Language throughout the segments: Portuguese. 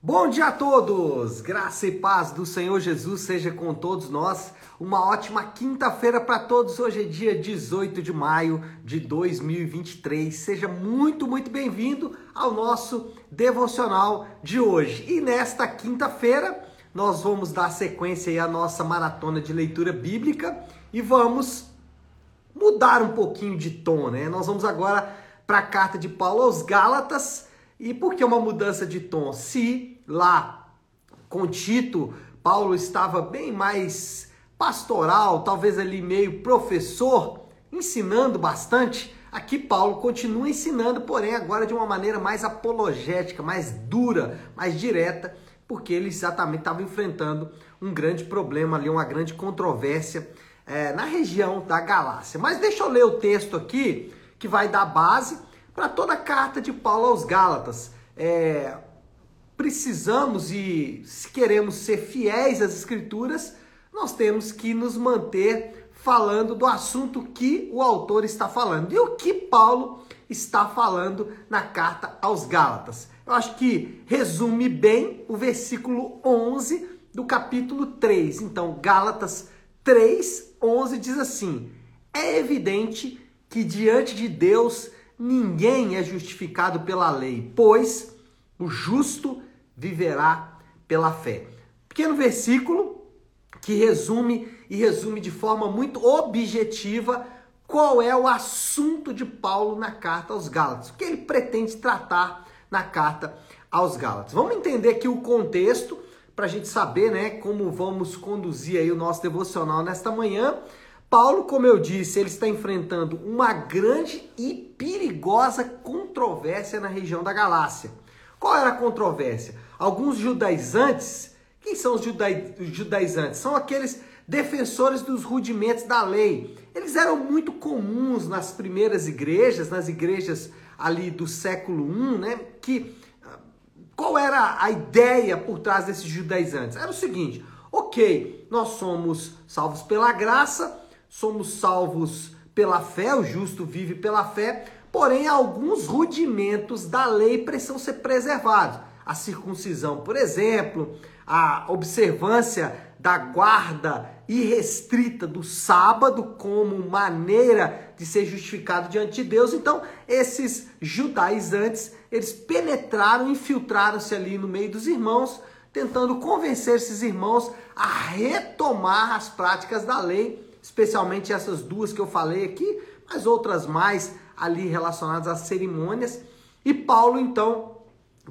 Bom dia a todos! Graça e paz do Senhor Jesus seja com todos nós. Uma ótima quinta-feira para todos. Hoje é dia 18 de maio de 2023. Seja muito, muito bem-vindo ao nosso devocional de hoje. E nesta quinta-feira, nós vamos dar sequência à nossa maratona de leitura bíblica e vamos mudar um pouquinho de tom, né? Nós vamos agora para a carta de Paulo aos Gálatas e por que uma mudança de tom? Se lá com Tito, Paulo estava bem mais pastoral, talvez ali meio professor, ensinando bastante, aqui Paulo continua ensinando, porém agora de uma maneira mais apologética, mais dura, mais direta, porque ele exatamente estava enfrentando um grande problema ali, uma grande controvérsia é, na região da Galácia. Mas deixa eu ler o texto aqui, que vai dar base para toda a carta de Paulo aos Gálatas. É, precisamos e se queremos ser fiéis às Escrituras, nós temos que nos manter falando do assunto que o autor está falando. E o que Paulo está falando na carta aos Gálatas? Eu acho que resume bem o versículo 11 do capítulo 3. Então, Gálatas 3, 11 diz assim: É evidente que diante de Deus ninguém é justificado pela lei, pois o justo viverá pela fé. Pequeno versículo que resume e resume de forma muito objetiva qual é o assunto de Paulo na carta aos Gálatas, o que ele pretende tratar na carta aos Gálatas. Vamos entender aqui o contexto para a gente saber, né, como vamos conduzir aí o nosso devocional nesta manhã. Paulo, como eu disse, ele está enfrentando uma grande e perigosa controvérsia na região da Galácia. Qual era a controvérsia? Alguns judaizantes, quem são os judaizantes? São aqueles defensores dos rudimentos da lei. Eles eram muito comuns nas primeiras igrejas, nas igrejas ali do século I, né? Que ah, qual era a ideia por trás desses judaizantes? Era o seguinte: ok, nós somos salvos pela graça, somos salvos pela fé, o justo vive pela fé, porém alguns rudimentos da lei precisam ser preservados. A circuncisão, por exemplo, a observância da guarda irrestrita do sábado como maneira de ser justificado diante de Deus. Então, esses judaizantes, eles penetraram, infiltraram-se ali no meio dos irmãos, tentando convencer esses irmãos a retomar as práticas da lei especialmente essas duas que eu falei aqui, mas outras mais ali relacionadas às cerimônias. E Paulo então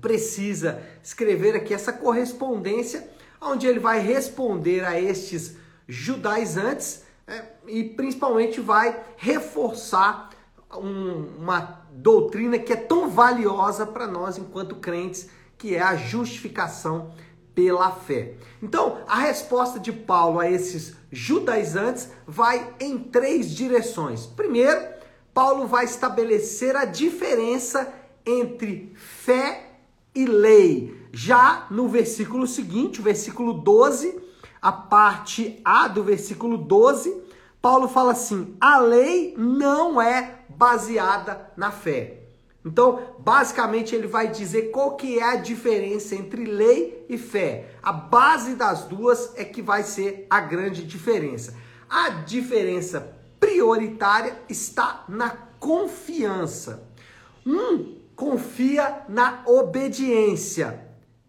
precisa escrever aqui essa correspondência, onde ele vai responder a estes judaizantes é, e principalmente vai reforçar um, uma doutrina que é tão valiosa para nós enquanto crentes, que é a justificação pela fé. Então, a resposta de Paulo a esses judaizantes vai em três direções. Primeiro, Paulo vai estabelecer a diferença entre fé e lei. Já no versículo seguinte, o versículo 12, a parte A do versículo 12, Paulo fala assim: a lei não é baseada na fé. Então, basicamente, ele vai dizer qual que é a diferença entre lei e fé. A base das duas é que vai ser a grande diferença. A diferença prioritária está na confiança. Um confia na obediência,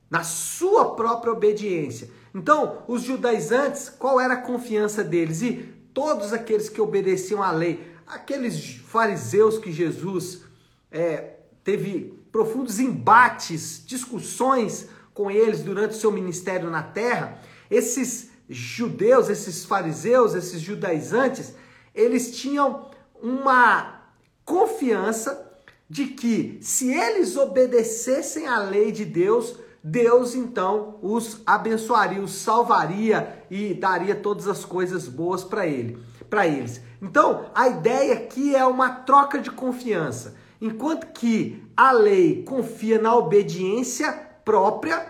na sua própria obediência. Então, os judaizantes, qual era a confiança deles? E todos aqueles que obedeciam à lei, aqueles fariseus que Jesus é, teve profundos embates, discussões com eles durante o seu ministério na terra, esses judeus, esses fariseus, esses judaizantes, eles tinham uma confiança de que se eles obedecessem à lei de Deus, Deus então os abençoaria, os salvaria e daria todas as coisas boas para ele, para eles. Então, a ideia aqui é uma troca de confiança. Enquanto que a lei confia na obediência própria,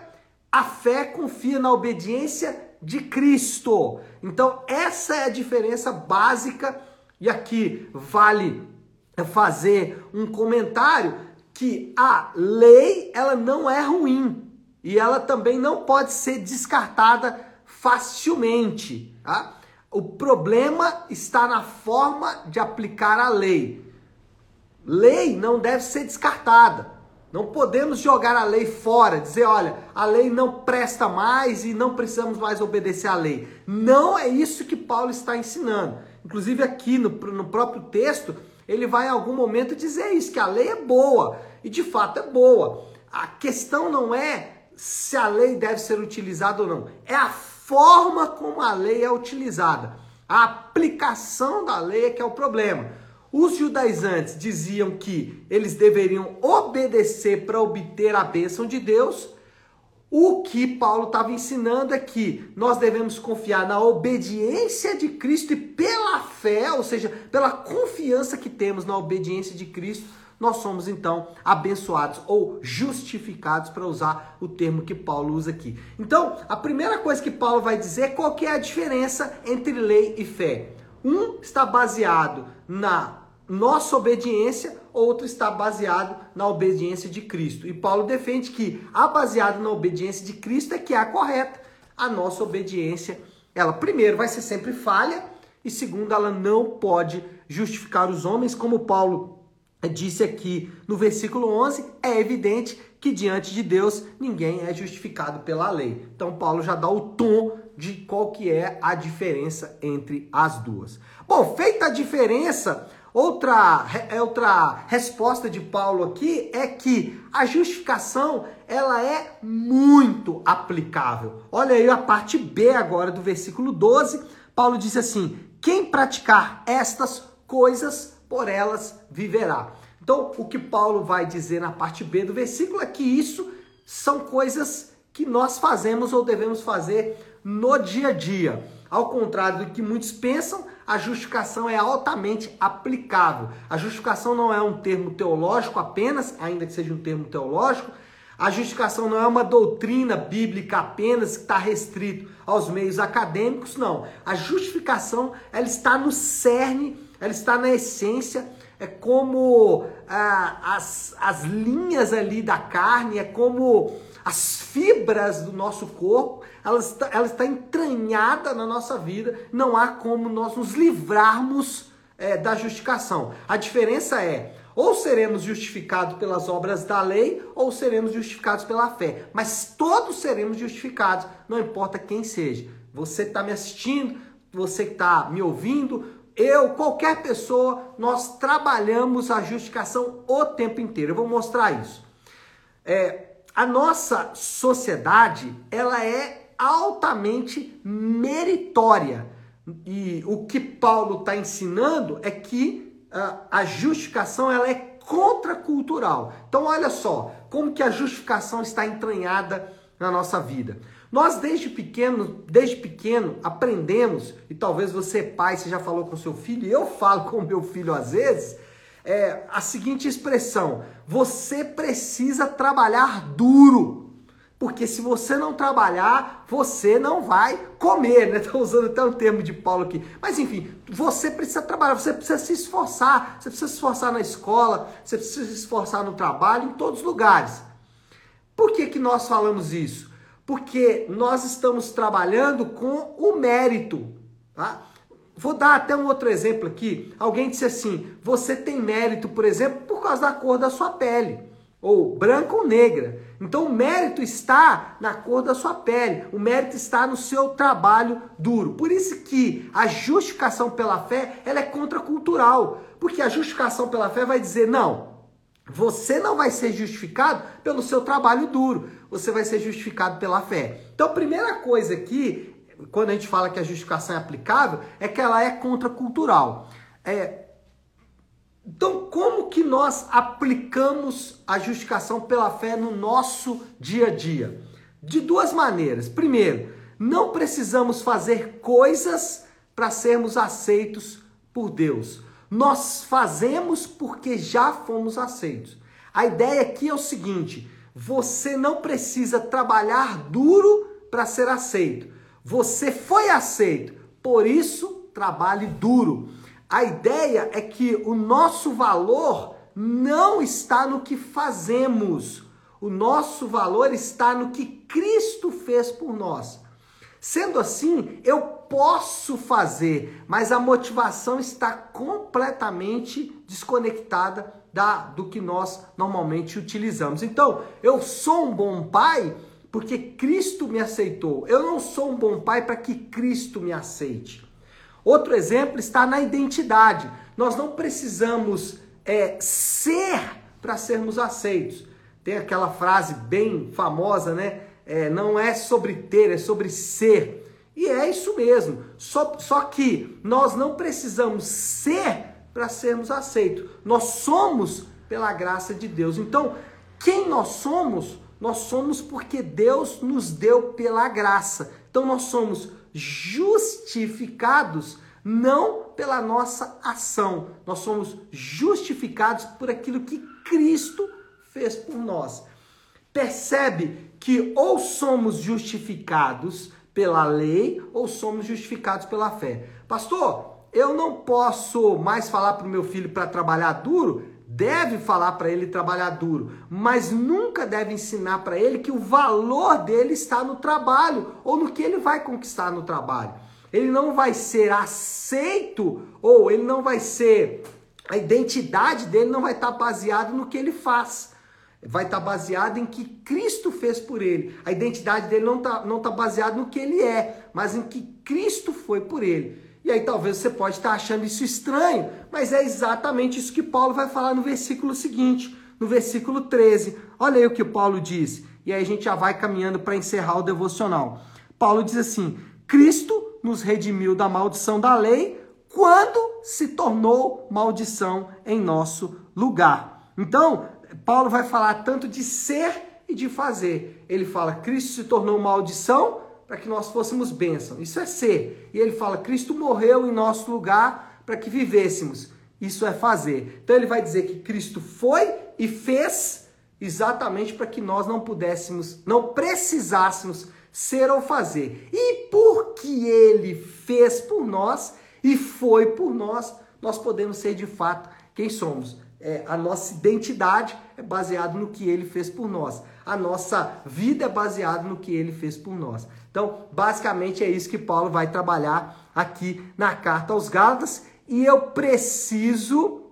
a fé confia na obediência de Cristo. Então, essa é a diferença básica, e aqui vale fazer um comentário que a lei ela não é ruim. e ela também não pode ser descartada facilmente. Tá? O problema está na forma de aplicar a lei. Lei não deve ser descartada. Não podemos jogar a lei fora, dizer, olha, a lei não presta mais e não precisamos mais obedecer à lei. Não é isso que Paulo está ensinando. Inclusive aqui no, no próprio texto, ele vai em algum momento dizer isso, que a lei é boa. E de fato é boa. A questão não é se a lei deve ser utilizada ou não, é a forma como a lei é utilizada. A aplicação da lei é que é o problema. Os judaizantes diziam que eles deveriam obedecer para obter a bênção de Deus. O que Paulo estava ensinando é que nós devemos confiar na obediência de Cristo e pela fé, ou seja, pela confiança que temos na obediência de Cristo, nós somos então abençoados ou justificados, para usar o termo que Paulo usa aqui. Então, a primeira coisa que Paulo vai dizer é qual é a diferença entre lei e fé. Um está baseado na nossa obediência, outro está baseado na obediência de Cristo. E Paulo defende que a baseada na obediência de Cristo é que é a correta. A nossa obediência, ela primeiro vai ser sempre falha e segundo ela não pode justificar os homens, como Paulo disse aqui no versículo 11, é evidente que diante de Deus ninguém é justificado pela lei. Então Paulo já dá o tom de qual que é a diferença entre as duas. Bom, feita a diferença, Outra, é outra resposta de Paulo aqui é que a justificação ela é muito aplicável. Olha aí a parte B agora do versículo 12. Paulo diz assim: quem praticar estas coisas, por elas viverá. Então, o que Paulo vai dizer na parte B do versículo é que isso são coisas que nós fazemos ou devemos fazer no dia a dia. Ao contrário do que muitos pensam, a justificação é altamente aplicável. A justificação não é um termo teológico apenas, ainda que seja um termo teológico. A justificação não é uma doutrina bíblica apenas que está restrito aos meios acadêmicos, não. A justificação ela está no cerne, ela está na essência, é como ah, as, as linhas ali da carne, é como as fibras do nosso corpo, ela está, ela está entranhada na nossa vida, não há como nós nos livrarmos é, da justificação. A diferença é, ou seremos justificados pelas obras da lei, ou seremos justificados pela fé. Mas todos seremos justificados, não importa quem seja. Você está me assistindo, você que está me ouvindo, eu, qualquer pessoa, nós trabalhamos a justificação o tempo inteiro. Eu vou mostrar isso. É, a nossa sociedade ela é altamente meritória. E o que Paulo está ensinando é que uh, a justificação ela é contracultural. Então olha só como que a justificação está entranhada na nossa vida. Nós desde pequeno, desde pequeno aprendemos, e talvez você pai, você já falou com seu filho, e eu falo com meu filho às vezes, é, a seguinte expressão: você precisa trabalhar duro. Porque se você não trabalhar, você não vai comer, né? Estou usando até um termo de Paulo aqui. Mas enfim, você precisa trabalhar, você precisa se esforçar. Você precisa se esforçar na escola, você precisa se esforçar no trabalho, em todos os lugares. Por que, que nós falamos isso? Porque nós estamos trabalhando com o mérito. Tá? Vou dar até um outro exemplo aqui. Alguém disse assim: você tem mérito, por exemplo, por causa da cor da sua pele, ou branca ou negra. Então o mérito está na cor da sua pele, o mérito está no seu trabalho duro. Por isso que a justificação pela fé ela é contracultural, porque a justificação pela fé vai dizer não, você não vai ser justificado pelo seu trabalho duro, você vai ser justificado pela fé. Então, a primeira coisa aqui quando a gente fala que a justificação é aplicável, é que ela é contracultural. É, então, como que nós aplicamos a justificação pela fé no nosso dia a dia? De duas maneiras. Primeiro, não precisamos fazer coisas para sermos aceitos por Deus. Nós fazemos porque já fomos aceitos. A ideia aqui é o seguinte: você não precisa trabalhar duro para ser aceito. Você foi aceito, por isso trabalhe duro. A ideia é que o nosso valor não está no que fazemos. O nosso valor está no que Cristo fez por nós. Sendo assim, eu posso fazer, mas a motivação está completamente desconectada da, do que nós normalmente utilizamos. Então, eu sou um bom pai porque Cristo me aceitou. Eu não sou um bom pai para que Cristo me aceite. Outro exemplo está na identidade. Nós não precisamos é, ser para sermos aceitos. Tem aquela frase bem famosa, né? é, não é sobre ter, é sobre ser. E é isso mesmo. Só, só que nós não precisamos ser para sermos aceitos. Nós somos pela graça de Deus. Então, quem nós somos? Nós somos porque Deus nos deu pela graça. Então, nós somos justificados não pela nossa ação. Nós somos justificados por aquilo que Cristo fez por nós. Percebe que ou somos justificados pela lei ou somos justificados pela fé. Pastor, eu não posso mais falar para o meu filho para trabalhar duro? Deve falar para ele trabalhar duro, mas nunca deve ensinar para ele que o valor dele está no trabalho ou no que ele vai conquistar no trabalho. Ele não vai ser aceito ou ele não vai ser a identidade dele não vai estar baseada no que ele faz vai estar tá baseado em que Cristo fez por ele. A identidade dele não está não tá baseada no que ele é, mas em que Cristo foi por ele. E aí talvez você pode estar achando isso estranho, mas é exatamente isso que Paulo vai falar no versículo seguinte, no versículo 13. Olha aí o que Paulo diz. E aí a gente já vai caminhando para encerrar o devocional. Paulo diz assim: Cristo nos redimiu da maldição da lei quando se tornou maldição em nosso lugar. Então, Paulo vai falar tanto de ser e de fazer. Ele fala: Cristo se tornou maldição para que nós fôssemos bênção. Isso é ser. E ele fala: Cristo morreu em nosso lugar para que vivêssemos. Isso é fazer. Então ele vai dizer que Cristo foi e fez exatamente para que nós não pudéssemos, não precisássemos ser ou fazer. E porque ele fez por nós e foi por nós, nós podemos ser de fato quem somos é, a nossa identidade é baseada no que ele fez por nós. A nossa vida é baseada no que ele fez por nós. Então, basicamente é isso que Paulo vai trabalhar aqui na carta aos Gálatas. E eu preciso,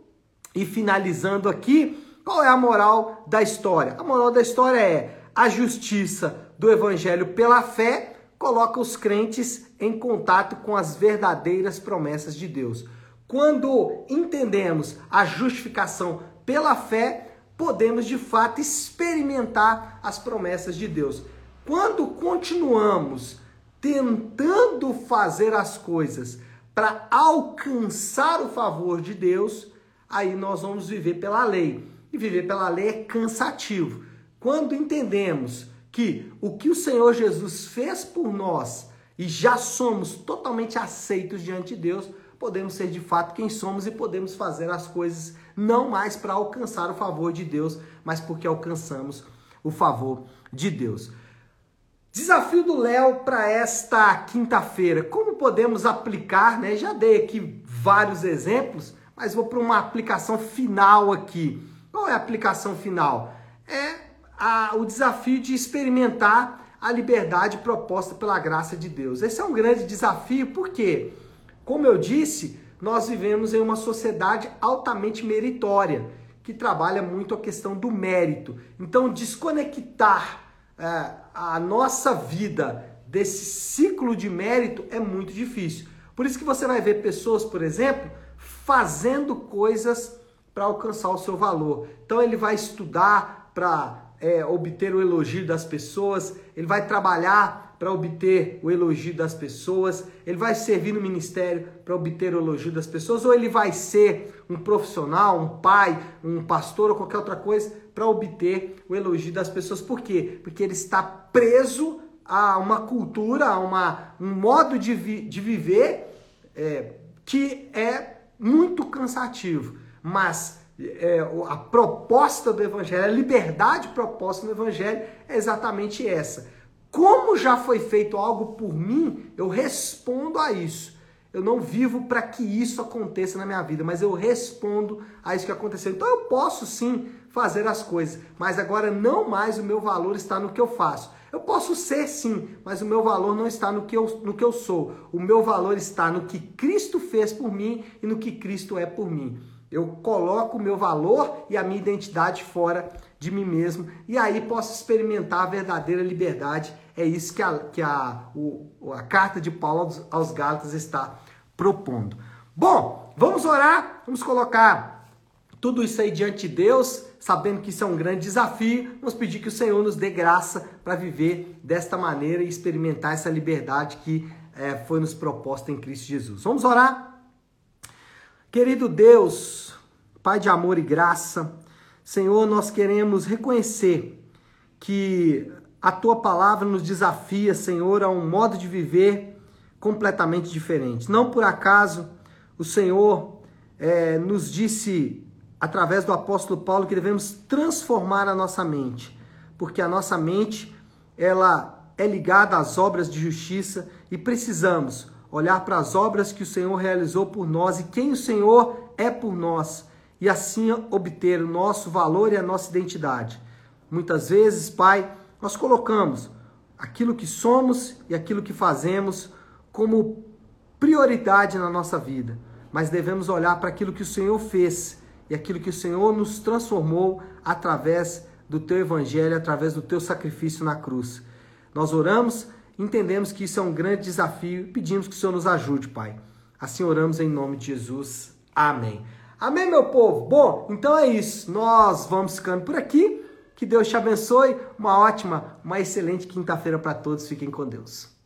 e finalizando aqui, qual é a moral da história? A moral da história é a justiça do evangelho pela fé coloca os crentes em contato com as verdadeiras promessas de Deus. Quando entendemos a justificação pela fé, podemos de fato experimentar as promessas de Deus. Quando continuamos tentando fazer as coisas para alcançar o favor de Deus, aí nós vamos viver pela lei. E viver pela lei é cansativo. Quando entendemos que o que o Senhor Jesus fez por nós e já somos totalmente aceitos diante de Deus, podemos ser de fato quem somos e podemos fazer as coisas não mais para alcançar o favor de Deus, mas porque alcançamos o favor de Deus. Desafio do Léo para esta quinta-feira. Como podemos aplicar, né? Já dei aqui vários exemplos, mas vou para uma aplicação final aqui. Qual é a aplicação final? É a, o desafio de experimentar a liberdade proposta pela graça de Deus. Esse é um grande desafio? Porque como eu disse, nós vivemos em uma sociedade altamente meritória, que trabalha muito a questão do mérito. Então, desconectar é, a nossa vida desse ciclo de mérito é muito difícil. Por isso que você vai ver pessoas, por exemplo, fazendo coisas para alcançar o seu valor. Então, ele vai estudar para é, obter o elogio das pessoas, ele vai trabalhar para obter o elogio das pessoas, ele vai servir no ministério para obter o elogio das pessoas, ou ele vai ser um profissional, um pai, um pastor ou qualquer outra coisa para obter o elogio das pessoas. Por quê? Porque ele está preso a uma cultura, a uma, um modo de, vi, de viver é, que é muito cansativo. Mas é, a proposta do Evangelho, a liberdade proposta no Evangelho é exatamente essa. Como já foi feito algo por mim, eu respondo a isso. Eu não vivo para que isso aconteça na minha vida, mas eu respondo a isso que aconteceu. Então eu posso sim fazer as coisas, mas agora não mais o meu valor está no que eu faço. Eu posso ser sim, mas o meu valor não está no que, eu, no que eu sou. O meu valor está no que Cristo fez por mim e no que Cristo é por mim. Eu coloco o meu valor e a minha identidade fora de mim mesmo e aí posso experimentar a verdadeira liberdade. É isso que a, que a, o, a carta de Paulo aos, aos Gálatas está propondo. Bom, vamos orar, vamos colocar tudo isso aí diante de Deus, sabendo que isso é um grande desafio. Vamos pedir que o Senhor nos dê graça para viver desta maneira e experimentar essa liberdade que é, foi nos proposta em Cristo Jesus. Vamos orar? Querido Deus, Pai de amor e graça, Senhor, nós queremos reconhecer que a tua palavra nos desafia, Senhor, a um modo de viver completamente diferente. Não por acaso o Senhor é, nos disse, através do apóstolo Paulo, que devemos transformar a nossa mente, porque a nossa mente ela é ligada às obras de justiça e precisamos olhar para as obras que o Senhor realizou por nós e quem o Senhor é por nós, e assim obter o nosso valor e a nossa identidade. Muitas vezes, Pai, nós colocamos aquilo que somos e aquilo que fazemos como prioridade na nossa vida, mas devemos olhar para aquilo que o Senhor fez e aquilo que o Senhor nos transformou através do teu evangelho, através do teu sacrifício na cruz. Nós oramos Entendemos que isso é um grande desafio e pedimos que o Senhor nos ajude, Pai. Assim oramos em nome de Jesus. Amém. Amém, meu povo? Bom, então é isso. Nós vamos ficando por aqui. Que Deus te abençoe. Uma ótima, uma excelente quinta-feira para todos. Fiquem com Deus.